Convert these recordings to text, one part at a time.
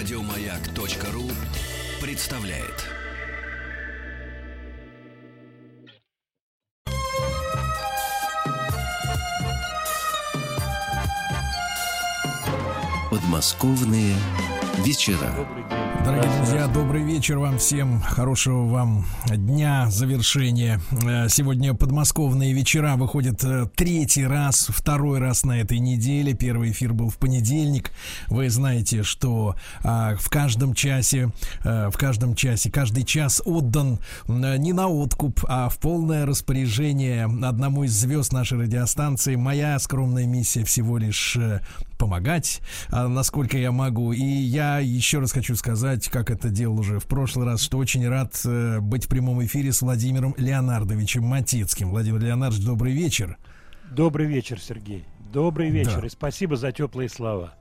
Радиомаяк.ру представляет. Подмосковные вечера. Дорогие друзья, добрый вечер вам всем, хорошего вам дня, завершения. Э, сегодня подмосковные вечера выходят э, третий раз, второй раз на этой неделе. Первый эфир был в понедельник. Вы знаете, что а, в каждом часе, а, в каждом часе, каждый час отдан не на откуп, а в полное распоряжение одному из звезд нашей радиостанции. Моя скромная миссия всего лишь помогать, а, насколько я могу. И я еще раз хочу сказать, как это делал уже в прошлый раз, что очень рад э, быть в прямом эфире с Владимиром Леонардовичем Матицким. Владимир Леонардович, добрый вечер. Добрый вечер, Сергей. Добрый вечер да. и спасибо за теплые слова.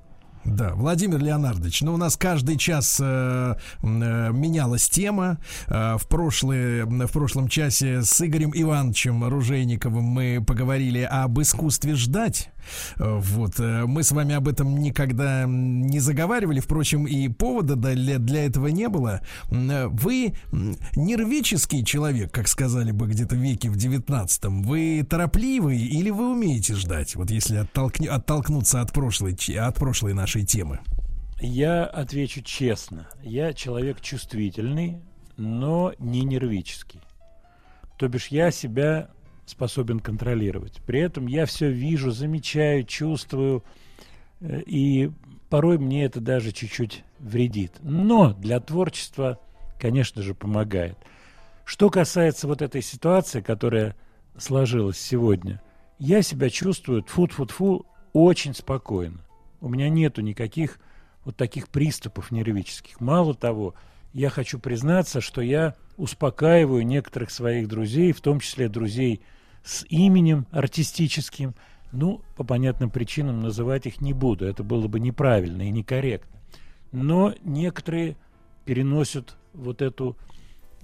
Да, Владимир Леонардович, ну у нас каждый час э, э, менялась тема. Э, в, прошлые, в прошлом часе с Игорем Ивановичем Ружейниковым мы поговорили об искусстве ждать. Вот, э, мы с вами об этом никогда не заговаривали, впрочем, и повода для, для этого не было. Э, вы нервический человек, как сказали бы где-то в веке в девятнадцатом. Вы торопливый или вы умеете ждать? Вот если оттолкни, оттолкнуться от прошлой, от прошлой нашей темы? Я отвечу честно. Я человек чувствительный, но не нервический. То бишь я себя способен контролировать. При этом я все вижу, замечаю, чувствую, э, и порой мне это даже чуть-чуть вредит. Но для творчества, конечно же, помогает. Что касается вот этой ситуации, которая сложилась сегодня, я себя чувствую, тфу-тфу-тфу, очень спокойно. У меня нету никаких вот таких приступов нервических. Мало того, я хочу признаться, что я успокаиваю некоторых своих друзей, в том числе друзей с именем артистическим. Ну, по понятным причинам называть их не буду, это было бы неправильно и некорректно. Но некоторые переносят вот эту,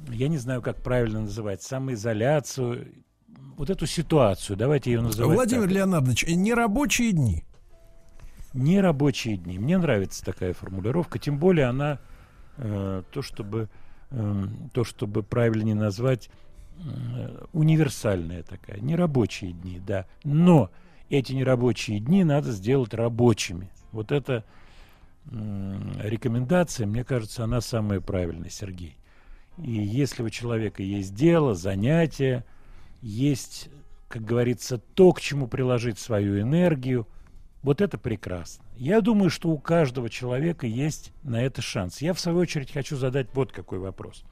я не знаю, как правильно называть, самоизоляцию, вот эту ситуацию, давайте ее называть. Владимир так. Леонардович, нерабочие дни нерабочие дни. Мне нравится такая формулировка, тем более она э, то, чтобы э, то, чтобы правильнее назвать универсальная такая. Нерабочие дни, да. Но эти нерабочие дни надо сделать рабочими. Вот эта э, рекомендация, мне кажется, она самая правильная, Сергей. И если у человека есть дело, занятие, есть, как говорится, то, к чему приложить свою энергию – вот это прекрасно. Я думаю, что у каждого человека есть на это шанс. Я, в свою очередь, хочу задать вот какой вопрос.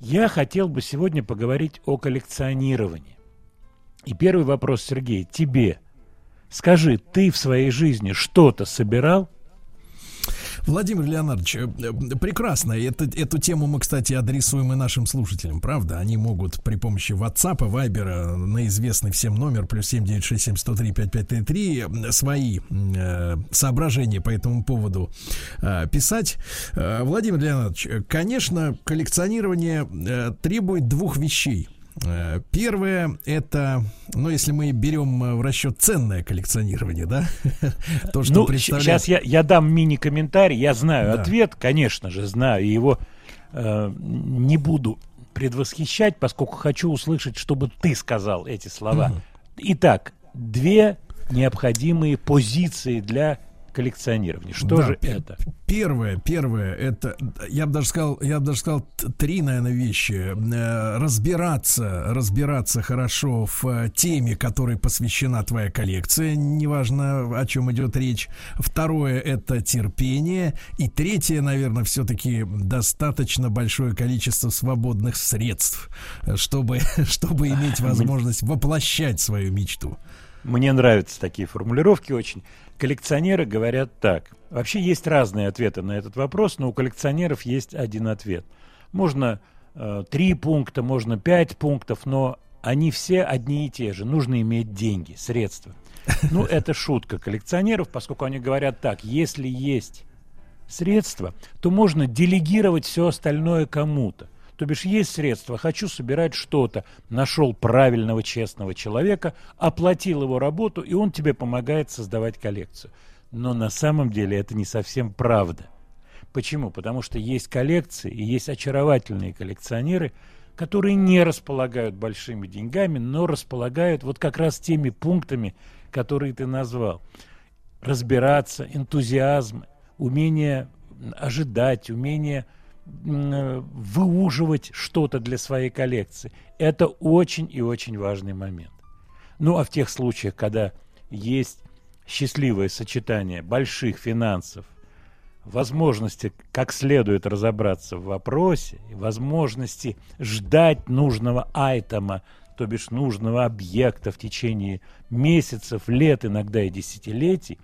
Я хотел бы сегодня поговорить о коллекционировании. И первый вопрос, Сергей, тебе. Скажи, ты в своей жизни что-то собирал? Владимир Леонардович, э, прекрасно. Это, эту тему мы, кстати, адресуем и нашим слушателям, правда? Они могут при помощи WhatsApp, Viber на известный всем номер плюс 7967 свои э, соображения по этому поводу э, писать. Э, Владимир Леонардович, конечно, коллекционирование э, требует двух вещей – Э, первое это, ну, если мы берем э, в расчет ценное коллекционирование, да, то, что ну, представляет... Сейчас я, я дам мини-комментарий, я знаю да. ответ, конечно же, знаю, его э, не буду предвосхищать, поскольку хочу услышать, чтобы ты сказал эти слова. Угу. Итак, две необходимые позиции для коллекционирования. Что да, же это? Первое, первое, это, я бы даже сказал, я бы даже сказал три, наверное, вещи. Э, разбираться, разбираться хорошо в э, теме, которой посвящена твоя коллекция, неважно, о чем идет речь. Второе, это терпение. И третье, наверное, все-таки достаточно большое количество свободных средств, чтобы, чтобы иметь возможность воплощать свою мечту. Мне нравятся такие формулировки очень. Коллекционеры говорят так. Вообще есть разные ответы на этот вопрос, но у коллекционеров есть один ответ. Можно э, три пункта, можно пять пунктов, но они все одни и те же. Нужно иметь деньги, средства. Ну, это шутка коллекционеров, поскольку они говорят так, если есть средства, то можно делегировать все остальное кому-то. То бишь есть средства, хочу собирать что-то, нашел правильного, честного человека, оплатил его работу, и он тебе помогает создавать коллекцию. Но на самом деле это не совсем правда. Почему? Потому что есть коллекции и есть очаровательные коллекционеры, которые не располагают большими деньгами, но располагают вот как раз теми пунктами, которые ты назвал. Разбираться, энтузиазм, умение ожидать, умение выуживать что-то для своей коллекции. Это очень и очень важный момент. Ну а в тех случаях, когда есть счастливое сочетание больших финансов, возможности как следует разобраться в вопросе, возможности ждать нужного айтема, то бишь нужного объекта в течение месяцев, лет, иногда и десятилетий,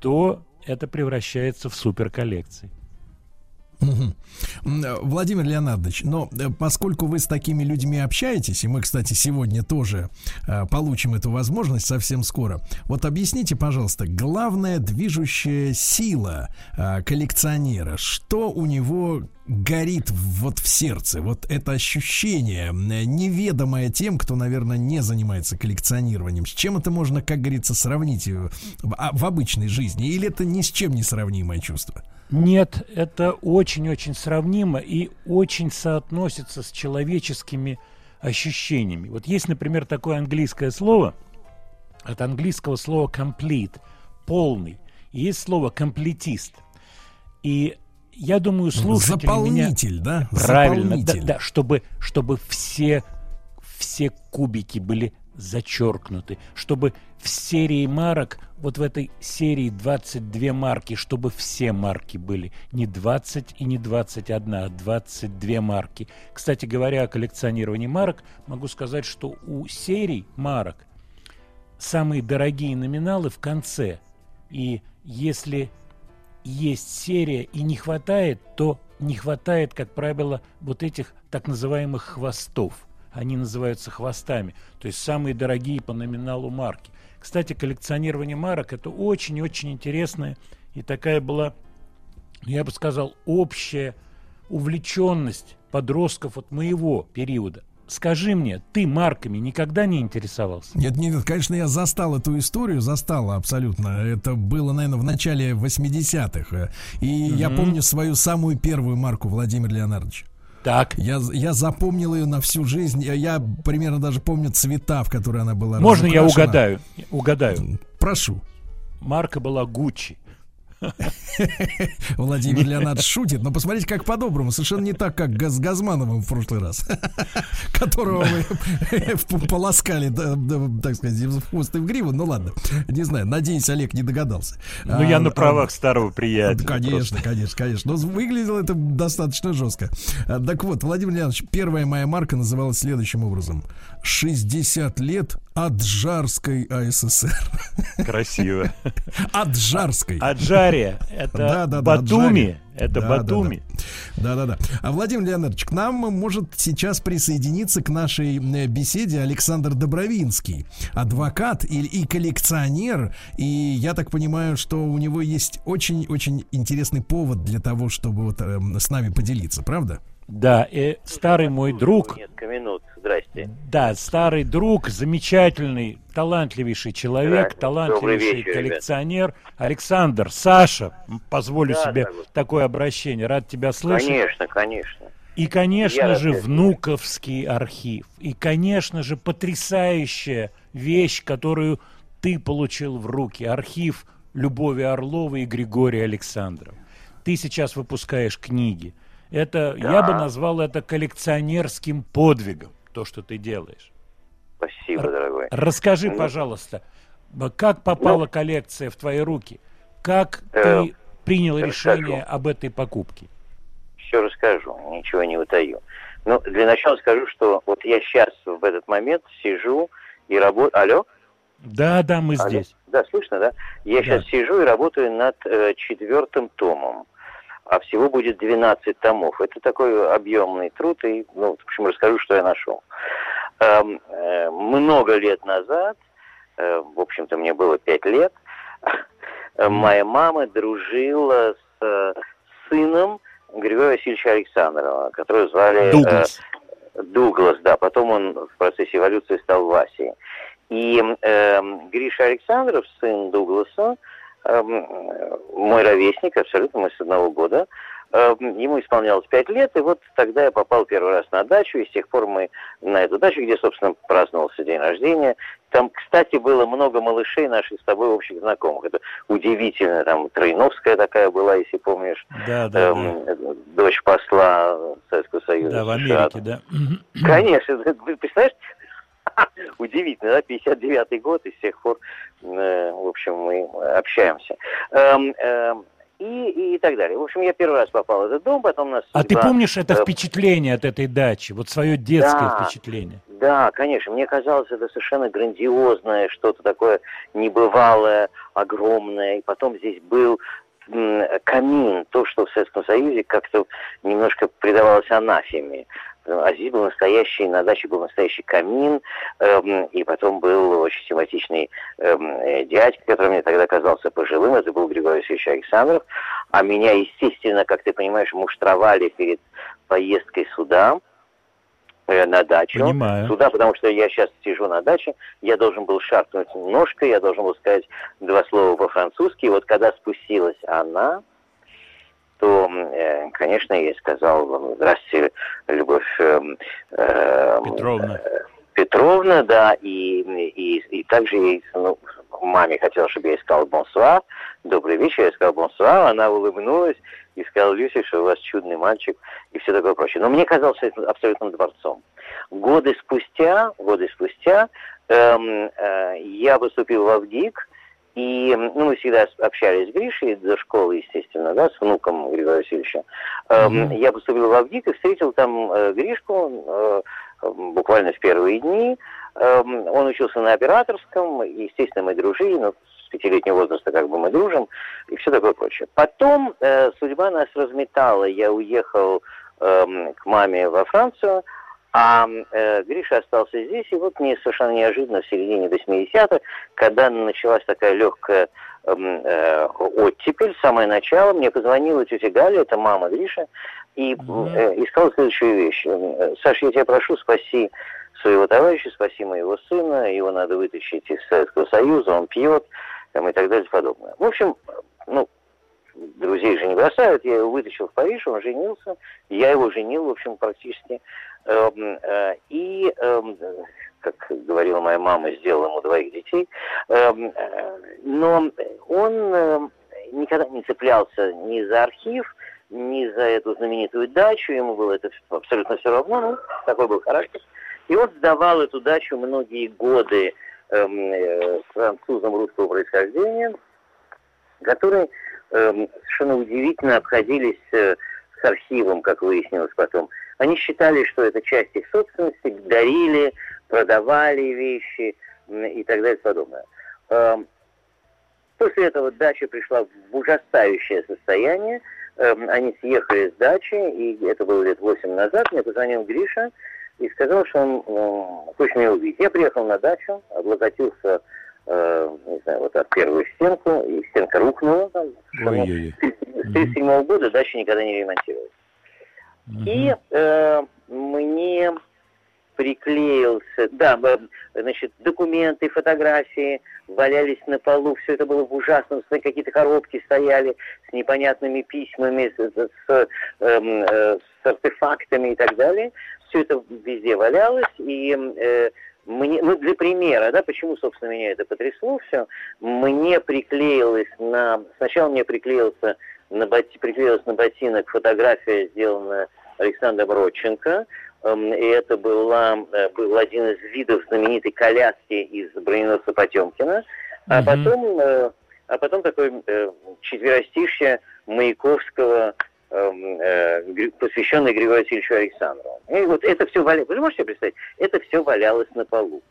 то это превращается в суперколлекции. Владимир Леонардович, но э, поскольку вы с такими людьми общаетесь, и мы, кстати, сегодня тоже э, получим эту возможность совсем скоро, вот объясните, пожалуйста, главная движущая сила коллекционера, что у него горит вот в сердце, вот это ощущение, неведомое тем, кто, наверное, не занимается коллекционированием. С чем это можно, как говорится, сравнить а, в обычной жизни? Или это ни с чем не сравнимое чувство? Нет, это очень-очень сравнимо и очень соотносится с человеческими ощущениями. Вот есть, например, такое английское слово, от английского слова complete, полный. И есть слово комплетист. И я думаю, слушатели Заполнитель, меня... да? Правильно, Заполнитель. да, да, чтобы, чтобы все, все кубики были зачеркнуты, чтобы в серии марок, вот в этой серии 22 марки, чтобы все марки были, не 20 и не 21, а 22 марки. Кстати говоря, о коллекционировании марок, могу сказать, что у серий марок самые дорогие номиналы в конце. И если есть серия и не хватает, то не хватает, как правило, вот этих так называемых хвостов – они называются хвостами, то есть самые дорогие по номиналу марки. Кстати, коллекционирование марок – это очень-очень интересная и такая была, я бы сказал, общая увлеченность подростков от моего периода. Скажи мне, ты марками никогда не интересовался? Нет, нет, конечно, я застал эту историю, застал абсолютно. Это было, наверное, в начале 80-х. И угу. я помню свою самую первую марку Владимира Леонардовича. Так. Я, я запомнил ее на всю жизнь. Я, я примерно даже помню цвета, в которые она была Можно я угадаю? Угадаю. Прошу. Марка была Гуччи. Владимир Леонардович шутит, но посмотрите, как по-доброму. Совершенно не так, как с Газмановым в прошлый раз, которого вы полоскали, так сказать, в хвост и в гриву. Ну ладно, не знаю, надеюсь, Олег не догадался. Ну, я на а, правах старого приятеля. Конечно, конечно, конечно. Но выглядело это достаточно жестко. А, так вот, Владимир Леонидович, первая моя марка называлась следующим образом. 60 лет Аджарской АССР. Красиво. Аджарской. Аджария. Это да, да, Батуми. Это да, Батуми. Да-да-да. А Владимир Леонидович, к нам может сейчас присоединиться к нашей э, беседе Александр Добровинский, адвокат и, и коллекционер. И я так понимаю, что у него есть очень-очень интересный повод для того, чтобы вот э, с нами поделиться, правда? Да, и старый мой друг... Несколько минут, здрасте. Да, старый друг, замечательный, талантливейший человек, талантливейший вечер, коллекционер. Ребят. Александр, Саша, позволю да, себе да, такое обращение, рад тебя слышать. Конечно, конечно. И, конечно Я же, внуковский архив. И, конечно же, потрясающая вещь, которую ты получил в руки. Архив Любови Орловой и Григория Александрова. Ты сейчас выпускаешь книги. Это, да. я бы назвал это коллекционерским подвигом, то, что ты делаешь. Спасибо, Р- дорогой. Расскажи, ну, пожалуйста, как попала ну, коллекция в твои руки? Как э, ты принял решение расскажу. об этой покупке? Все расскажу, ничего не утаю. Ну, для начала скажу, что вот я сейчас в этот момент сижу и работаю... Алло? Да, да, мы Алло? здесь. Да, слышно, да? Я да. сейчас сижу и работаю над э, четвертым томом а всего будет 12 томов. Это такой объемный труд, и, ну, в общем, расскажу, что я нашел. Эм, э, много лет назад, э, в общем-то, мне было 5 лет, э, моя мама дружила с э, сыном Григория Васильевича Александрова, которого звали... Э, Дуглас. Э, Дуглас, да. Потом он в процессе эволюции стал Васей. И э, Гриша Александров, сын Дугласа, Эм, мой ровесник, абсолютно, мы с одного года, Эм, ему исполнялось пять лет, и вот тогда я попал первый раз на дачу, и с тех пор мы на эту дачу, где, собственно, праздновался день рождения. Там, кстати, было много малышей наших с тобой общих знакомых. Это удивительно, там Троиновская такая была, если помнишь. Да, да, эм, да. Дочь посла Советского Союза. Да, в Америке, да. Конечно, представляешь, Удивительно, да, 59-й год, и с тех пор, э, в общем, мы общаемся. Эм, эм, и, и так далее. В общем, я первый раз попал в этот дом, потом нас... А судьба... ты помнишь это э, впечатление от этой дачи? Вот свое детское да, впечатление? Да, конечно. Мне казалось, это совершенно грандиозное, что-то такое небывалое, огромное. И потом здесь был камин, то, что в Советском Союзе как-то немножко придавалось анафеме. А здесь был настоящий, на даче был настоящий камин, эм, и потом был очень симпатичный эм, э, дядька, который мне тогда казался пожилым, это был Григорий Васильевич Александров, а меня, естественно, как ты понимаешь, муштровали перед поездкой сюда, э, на дачу. Понимаю. Сюда, потому что я сейчас сижу на даче, я должен был шаркнуть ножкой, я должен был сказать два слова по-французски, и вот когда спустилась она, то, э, конечно, я сказал, здравствуйте, Любовь э, э, Петровна. Петровна, да, и, и, и также ей, ну, маме хотела, чтобы я сказал бонсуа, добрый вечер, я сказал бонсуа, она улыбнулась и сказала, Люся, что у вас чудный мальчик и все такое прочее. Но мне казалось это абсолютным дворцом. Годы спустя, годы спустя эм, э, я выступил в Авдик, и ну, мы всегда общались с Гришей до школы, естественно, да, с внуком Григория Васильевича. Mm-hmm. Я поступил в Авдик и встретил там э, Гришку э, буквально в первые дни. Эм, он учился на операторском, и, естественно, мы дружили, но с пятилетнего возраста как бы мы дружим, и все такое прочее. Потом э, судьба нас разметала, я уехал к маме во Францию, а э, Гриша остался здесь, и вот мне совершенно неожиданно в середине 80-х, когда началась такая легкая э, оттепель, самое начало, мне позвонила тетя Галя, это мама Гриша, и э, и сказала следующую вещь. Э, Саша, я тебя прошу, спаси своего товарища, спаси моего сына, его надо вытащить из Советского Союза, он пьет, там, и так далее и подобное. В общем, друзей же не бросают, я его вытащил в Париж, он женился, я его женил, в общем, практически. Эм, э, и, эм, как говорила моя мама, сделал ему двоих детей. Эм, э, но он никогда не цеплялся ни за архив, ни за эту знаменитую дачу, ему было это абсолютно все равно, ну, такой был характер. И он сдавал эту дачу многие годы э, французам русского происхождения, которые совершенно удивительно обходились э, с архивом, как выяснилось потом. Они считали, что это часть их собственности, дарили, продавали вещи и так далее и подобное. Э, после этого дача пришла в ужасающее состояние. Э, они съехали с дачи, и это было лет 8 назад. Мне позвонил Гриша и сказал, что он хочет меня увидеть. Я приехал на дачу, облокотился э, не знаю, вот от первую стенку, и стенка рухнула. Там, С 1937 года дача никогда не ремонтировалась. Угу. И э, мне приклеился, да, значит, документы, фотографии валялись на полу, все это было в ужасном, какие-то коробки стояли с непонятными письмами, с, с, с, эм, э, с артефактами и так далее. Все это везде валялось, и э, мне, ну, для примера, да, почему, собственно, меня это потрясло все, мне приклеилось на, сначала мне приклеился на, боти, приклеилась на ботинок фотография, сделанная Александром Родченко, эм, и это была, э, был один из видов знаменитой коляски из броненосца Потемкина, а mm-hmm. потом, э, а потом такой э, четверостишье Маяковского Эм, посвященный Григорию Васильевичу Александрову. И вот это все валялось, вы можете представить, это все валялось на полу.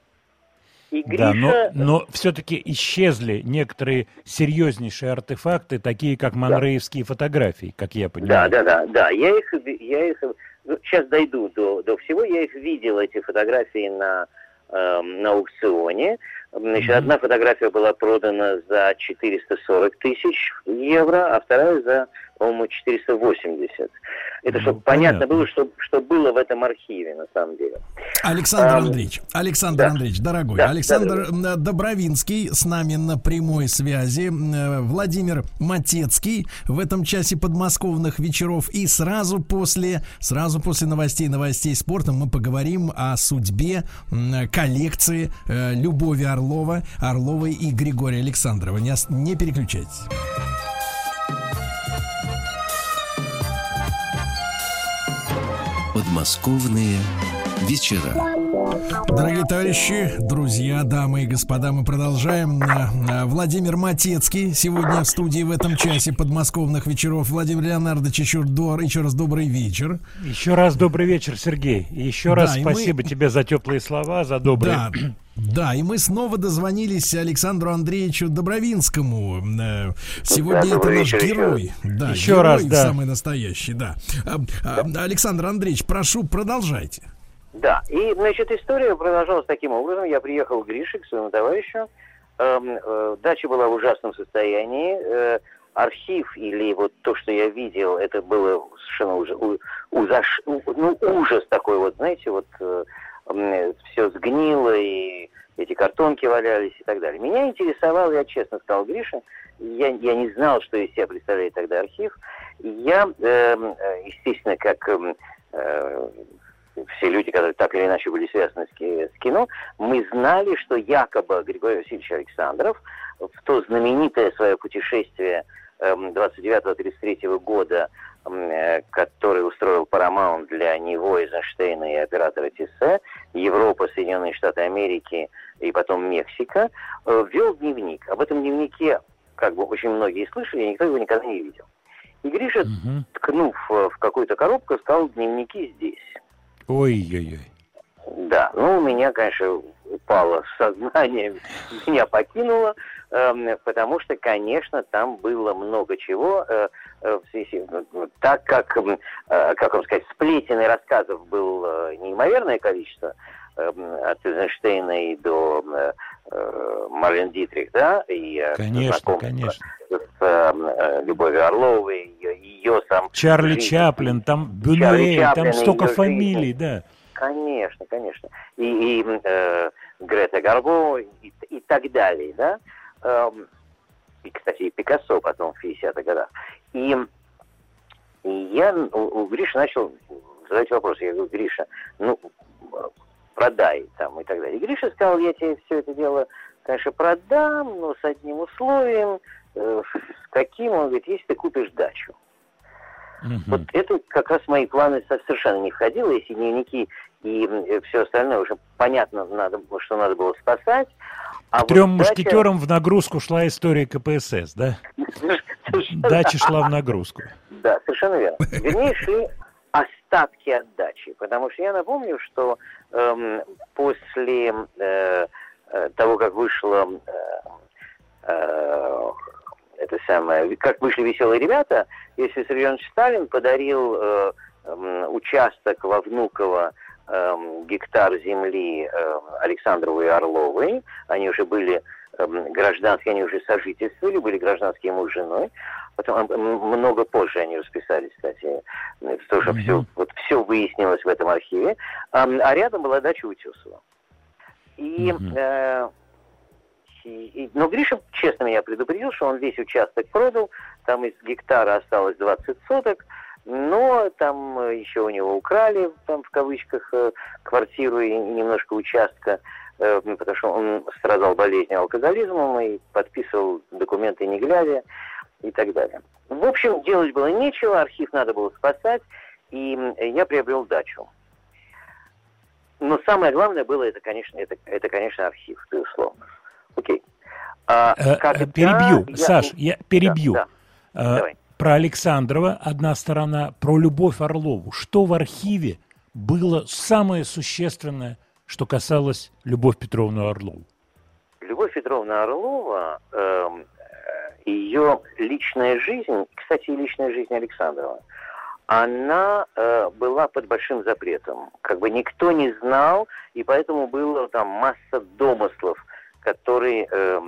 И Гриша... Да, но, но все-таки исчезли некоторые серьезнейшие артефакты, такие как манреевские да. фотографии, как я понимаю. Да, да, да, да. Я их, я их ну, сейчас дойду до, до всего. Я их видел, эти фотографии на, э, на аукционе. Значит, mm-hmm. одна фотография была продана за 440 тысяч евро, а вторая за по-моему, 480. Это ну, чтобы понятно, понятно было, что, что было в этом архиве, на самом деле. Александр а, Андреевич, Александр да. Андреевич, дорогой, да, Александр да, да. Добровинский с нами на прямой связи, Владимир Матецкий в этом часе подмосковных вечеров и сразу после, сразу после новостей, новостей спорта мы поговорим о судьбе коллекции э, Любови Орлова, Орловой и Григория Александрова. Не, не переключайтесь. Подмосковные вечера. Дорогие товарищи, друзья, дамы и господа, мы продолжаем. Э, э, Владимир Матецкий сегодня в студии в этом часе подмосковных вечеров. Владимир Леонардович, еще, дор, еще раз добрый вечер. Еще раз добрый вечер, Сергей. И еще раз да, спасибо мы... тебе за теплые слова, за добрые... Да. Да, и мы снова дозвонились Александру Андреевичу Добровинскому. Э, сегодня да, это наш вечер, герой. Да, еще герой раз, да. самый настоящий, да. да. Александр Андреевич, прошу, продолжайте. Да, и, значит, история продолжалась таким образом. Я приехал к Грише, к своему товарищу. Эм, э, дача была в ужасном состоянии. Э, архив или вот то, что я видел, это было совершенно уже у, узаш, ну, ужас такой вот, знаете, вот э, все сгнило и эти картонки валялись и так далее. Меня интересовал, я честно сказал Грише, я, я не знал, что из себя представляет тогда архив. Я, эм, э, естественно, как эм, э, все люди, которые так или иначе были связаны с, с кино, мы знали, что якобы Григорий Васильевич Александров в то знаменитое свое путешествие 29-33 эм, года, эм, э, который устроил Paramount для него, Эйзенштейна и оператора ТИСЕ, Европа, Соединенные Штаты Америки и потом Мексика, э, вел дневник. Об этом дневнике как бы очень многие слышали, никто его никогда не видел. И Гриша, угу. ткнув э, в какую-то коробку, сказал, дневники здесь. Ой-ой-ой. Да, ну, у меня, конечно, упало сознание, меня покинуло, э, потому что, конечно, там было много чего, э, э, в связи, так как, э, как вам сказать, сплетен и рассказов было неимоверное количество, э, от Эйзенштейна и до э, э Марлен Дитрих, да, и э, конечно, конечно. с э, Любовью Орловой, ее, ее сам... Чарли жизнь, Чаплин, там Бюнюэль, там столько фамилий, жизнь. да. Конечно, конечно. И, и э, Грета Гарбо и, и так далее, да. Эм, и, кстати, и Пикассо потом в 50-х годах. И, и я у, у Гриши начал задать вопрос. Я говорю, Гриша, ну, продай там и так далее. И Гриша сказал, я тебе все это дело, конечно, продам, но с одним условием, э, с каким, он говорит, если ты купишь дачу. Угу. Вот это как раз мои планы совершенно не входило, если дневники и все остальное уже понятно, надо, что надо было спасать. А Трем вот мушкетерам дача... в нагрузку шла история КПСС, да? Дача шла в нагрузку. Да, совершенно верно. Вернее, шли остатки от дачи. Потому что я напомню, что эм, после э, э того, как вышло э, э, это самое, как вышли веселые ребята, если Виссарионович Сталин подарил э, э, участок во Внуково э, гектар земли э, Александровой и Орловой. Они уже были э, гражданские, они уже сожительствовали, были гражданские муж с женой. Потом много позже они расписались, кстати, тоже mm-hmm. все, вот все выяснилось в этом архиве. А, а рядом была дача Утесова. И, mm-hmm. э, и, и, но Гриша честно меня предупредил, что он весь участок продал, там из гектара осталось 20 соток, но там э, еще у него украли, там в кавычках, э, квартиру и немножко участка, потому что он страдал болезнью алкоголизмом и подписывал документы не глядя и так далее. В общем, делать было нечего, архив надо было спасать, и я приобрел дачу. Но самое главное было, это, конечно, это, это конечно, архив, безусловно. Окей. А, когда... Перебью, я... Саш, я перебью. Да, да. Давай про Александрова одна сторона, про Любовь Орлову. Что в архиве было самое существенное, что касалось Любовь Петровны Орлову? Любовь Петровна Орлова, э, ее личная жизнь, кстати, личная жизнь Александрова, она э, была под большим запретом. Как бы никто не знал, и поэтому было там масса домыслов, которые э,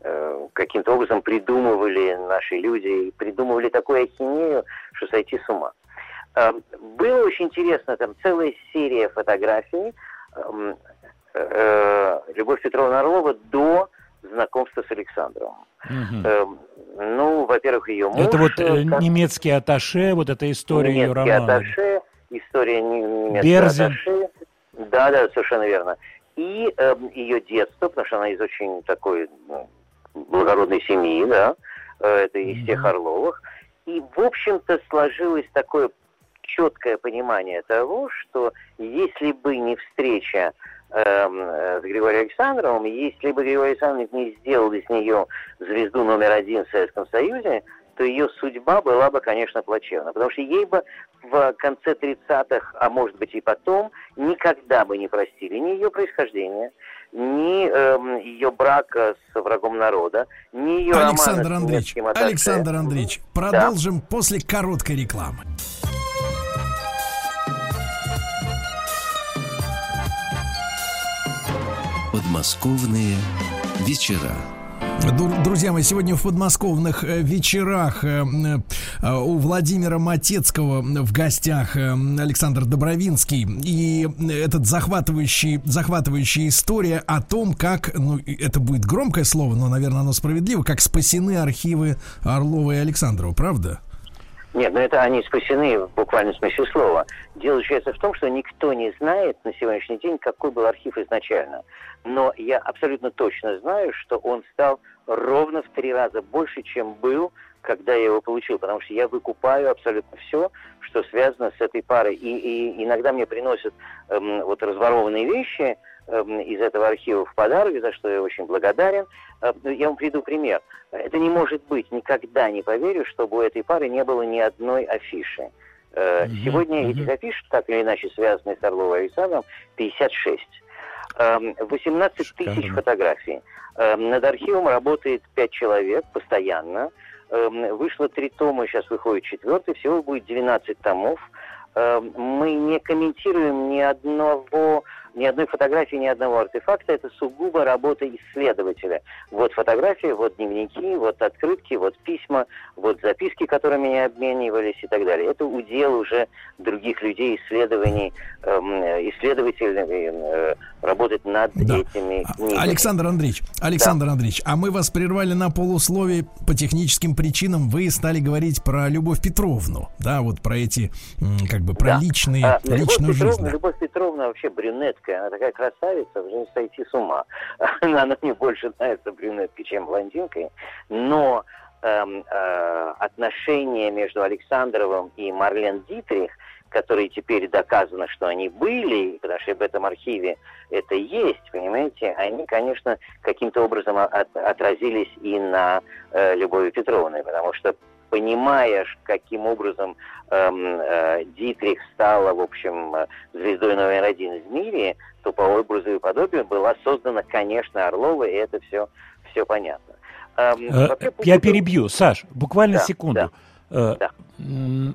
э, каким-то образом придумывали наши люди, придумывали такую ахинею, что сойти с ума. Э, было очень интересно, там целая серия фотографий Любовь Петровна Орлова до знакомства с Александром. Угу. Э, ну, во-первых, ее муж... Это вот э, как... немецкий аташе, вот эта история немецкий ее романа. Аташе, история немецкого Берзин. аташе. Да, да, совершенно верно. И э, ее детство, потому что она из очень такой ну, благородной семьи, да, э, это из тех Орловых. И, в общем-то, сложилось такое четкое понимание того, что если бы не встреча эм, э, с Григорием Александровым, если бы Григорий Александрович не сделал из нее звезду номер один в Советском Союзе, то ее судьба была бы, конечно, плачевна. Потому что ей бы в конце 30-х, а может быть и потом, никогда бы не простили ни ее происхождение, ни эм, ее брака с врагом народа, ни ее Александр романа Андреевич, с Александр Андреевич, продолжим да. после короткой рекламы. Подмосковные вечера. Друзья мои, сегодня в подмосковных э, вечерах э, э, у Владимира Матецкого в гостях Александр Добровинский. И этот захватывающий, захватывающая история о том, как, ну, это будет громкое слово, но, наверное, оно справедливо, как спасены архивы Орлова и Александрова, правда? Нет, ну это они спасены в буквальном смысле слова. Дело заключается в том, что никто не знает на сегодняшний день, какой был архив изначально. Но я абсолютно точно знаю, что он стал ровно в три раза больше, чем был, когда я его получил, потому что я выкупаю абсолютно все, что связано с этой парой. И, и иногда мне приносят эм, вот разворованные вещи эм, из этого архива в подарок, за что я очень благодарен. Э, я вам приведу пример. Это не может быть, никогда не поверю, чтобы у этой пары не было ни одной афиши. Э, сегодня mm-hmm. этих афиш, так или иначе связанные с Орловой Александром, 56. 18 эм, тысяч фотографий. Эм, над архивом работает 5 человек постоянно. Эм, вышло три тома, сейчас выходит четвертый, всего будет 12 томов. Мы не комментируем ни одного ни одной фотографии, ни одного артефакта. Это сугубо работа исследователя. Вот фотографии, вот дневники, вот открытки, вот письма, вот записки, которыми они обменивались и так далее. Это удел уже других людей, исследований, эм, исследователей э, работать над да. этими а, книгами. Александр Андреевич, Александр да. Андреевич, а мы вас прервали на полусловие по техническим причинам. Вы стали говорить про Любовь Петровну, да, вот про эти, как бы, про да. личные, а, личную Любовь жизнь. Петровна, Любовь Петровна вообще брюнет брюнеткой, она такая красавица, уже не сойти с ума. Она мне больше нравится брюнеткой, чем блондинкой. Но эм, э, отношения между Александровым и Марлен Дитрих, которые теперь доказано, что они были, потому что в этом архиве это есть, понимаете, они, конечно, каким-то образом от, отразились и на э, Любови Петровны, потому что понимаешь, каким образом эм, э, Дитрих стала, в общем, э, звездой номер один в мире, то по образу и подобию была создана, конечно, Орлова, и это все, все понятно. Эм, э, вообще, Я перебью, Саш, буквально да, секунду. Да, э, да.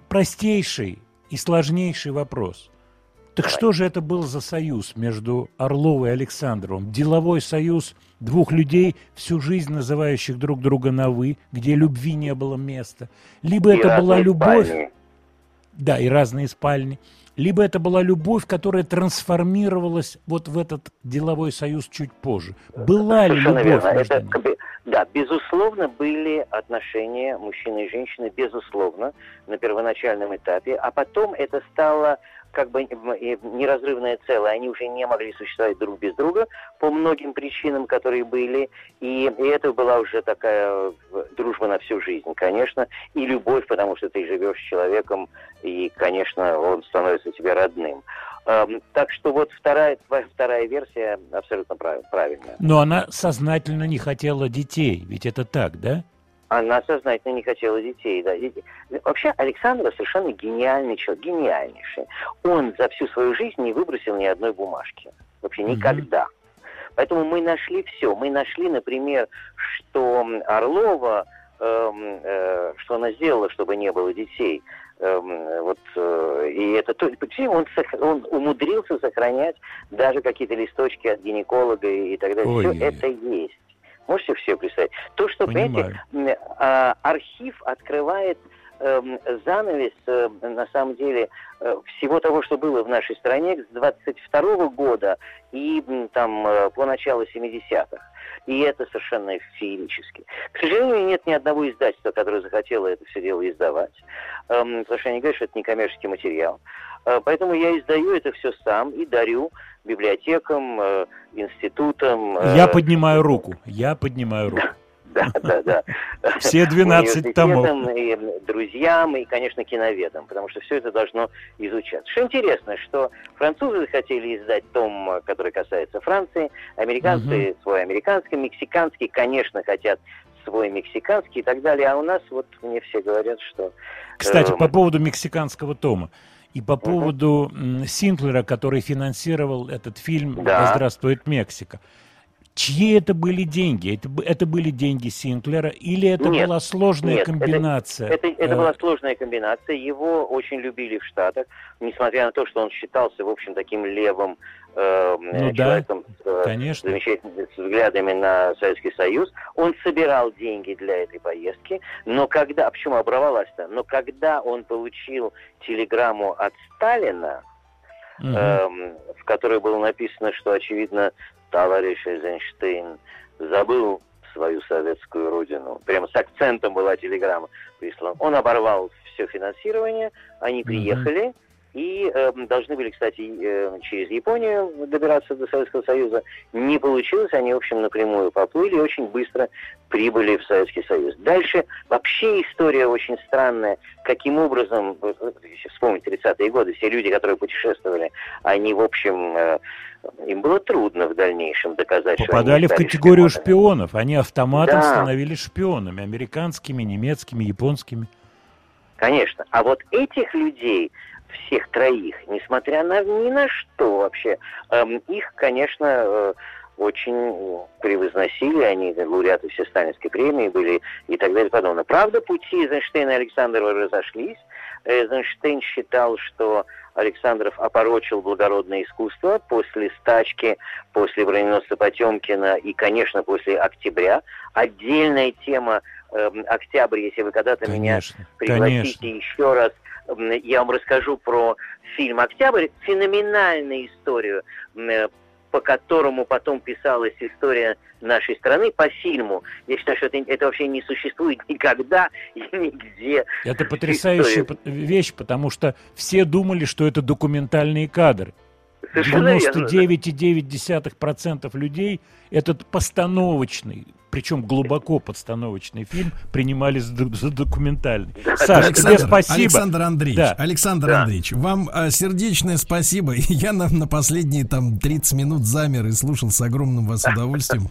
Простейший и сложнейший вопрос. Так Давай. что же это был за союз между Орловой и Александровым? Деловой союз двух людей, всю жизнь называющих друг друга на «вы», где любви не было места. Либо и это была любовь... Спальни. Да, и разные спальни. Либо это была любовь, которая трансформировалась вот в этот деловой союз чуть позже. Была Совершенно ли любовь верно. между это, ними? Да, безусловно, были отношения мужчины и женщины, безусловно, на первоначальном этапе, а потом это стало как бы неразрывное целое, они уже не могли существовать друг без друга по многим причинам, которые были, и, и это была уже такая дружба на всю жизнь, конечно, и любовь, потому что ты живешь с человеком, и, конечно, он становится тебе родным. Эм, так что вот вторая, вторая версия абсолютно правильная. Но она сознательно не хотела детей, ведь это так, да? Она сознательно не хотела детей. Да. Вообще Александр совершенно гениальный человек, гениальнейший. Он за всю свою жизнь не выбросил ни одной бумажки. Вообще никогда. Mm-hmm. Поэтому мы нашли все. Мы нашли, например, что Орлова, э, э, что она сделала, чтобы не было детей. Э, вот, э, и это то, он, он умудрился сохранять даже какие-то листочки от гинеколога и, и так далее. Ой, все это есть. Можете все представить? То, что, Понимаю. понимаете, архив открывает занавес, э, на самом деле, э, всего того, что было в нашей стране с 22 года и там э, по началу 70-х. И это совершенно феерически. К сожалению, нет ни одного издательства, которое захотело это все дело издавать. Эм, потому что они говорят, что это не коммерческий материал. Поэтому я издаю это все сам и дарю библиотекам, институтам. Я поднимаю руку. Я поднимаю руку. Да, да, да. Все 12 томов. И друзьям, и, конечно, киноведам, потому что все это должно изучаться. Что интересно, что французы хотели издать том, который касается Франции, американцы угу. свой американский, мексиканский, конечно, хотят свой мексиканский и так далее, а у нас вот мне все говорят, что... Кстати, э, по поводу мексиканского тома. И по поводу uh Синклера, который финансировал этот фильм да. здравствует Мексика». Чьи это были деньги? Это, это были деньги Синклера или это нет, была сложная нет, комбинация? Это, это, это была сложная комбинация. Его очень любили в Штатах, несмотря на то, что он считался, в общем, таким левым э, ну, человеком да, с, конечно. замечательными взглядами на Советский Союз. Он собирал деньги для этой поездки, но когда, а почему оборвалась-то? Но когда он получил телеграмму от Сталина, угу. э, в которой было написано, что, очевидно, товарищ Эйзенштейн забыл свою советскую родину. Прямо с акцентом была телеграмма прислана. Он оборвал все финансирование, они приехали, mm-hmm. И э, должны были, кстати, э, через Японию добираться до Советского Союза. Не получилось, они, в общем, напрямую поплыли и очень быстро прибыли в Советский Союз. Дальше вообще история очень странная. Каким образом, если вспомнить 30-е годы, все люди, которые путешествовали, они, в общем, э, им было трудно в дальнейшем доказать, Попадали что они в категорию шпионами. шпионов. Они автоматом да. становились шпионами. Американскими, немецкими, японскими. Конечно. А вот этих людей, всех троих, несмотря на ни на что вообще, эм, их, конечно, э, очень превозносили, они лауреаты все сталинской премии были и так далее и подобное. Правда, пути Эйзенштейна и Александрова разошлись. Эйзенштейн считал, что Александров опорочил благородное искусство после стачки, после броненосца Потемкина и, конечно, после октября. Отдельная тема э, октябрь, если вы когда-то меня пригласите конечно. еще раз, я вам расскажу про фильм «Октябрь», феноменальную историю по которому потом писалась история нашей страны по фильму. Я считаю, что это, это вообще не существует никогда и нигде. Это потрясающая история. вещь, потому что все думали, что это документальные кадры. 99,9% людей этот постановочный, причем глубоко подстановочный фильм принимали за, за документальный. Саша, тебе спасибо. Александр Андреевич, да. Александр да. Андреевич, вам а, сердечное спасибо. Я на, на последние там 30 минут замер и слушал с огромным вас удовольствием.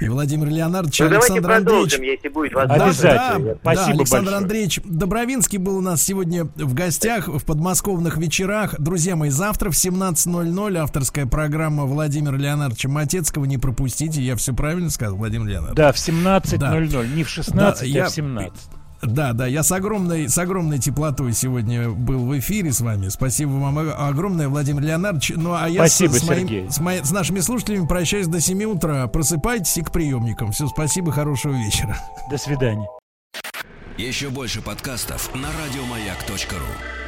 И Владимир Леонардович, ну, Александр Андреевич. если будет возможность. Да, Обязательно. Да, спасибо да, Александр большое. Андреевич Добровинский был у нас сегодня в гостях в подмосковных вечерах. Друзья мои, завтра в 17.00 авторская программа Владимира Леонардовича Матецкого. Не пропустите, я все правильно сказал, Владимир Леонардович. Да, в 17.00, да. не в 16, да, а я, в 17. Да, да, я с огромной, с огромной теплотой сегодня был в эфире с вами. Спасибо вам огромное, Владимир Леонардович. Ну, а я спасибо, с, с, моим, с, мои, с нашими слушателями прощаюсь до 7 утра. Просыпайтесь и к приемникам. Все, спасибо, хорошего вечера. До свидания. Еще больше подкастов на радиомаяк.ру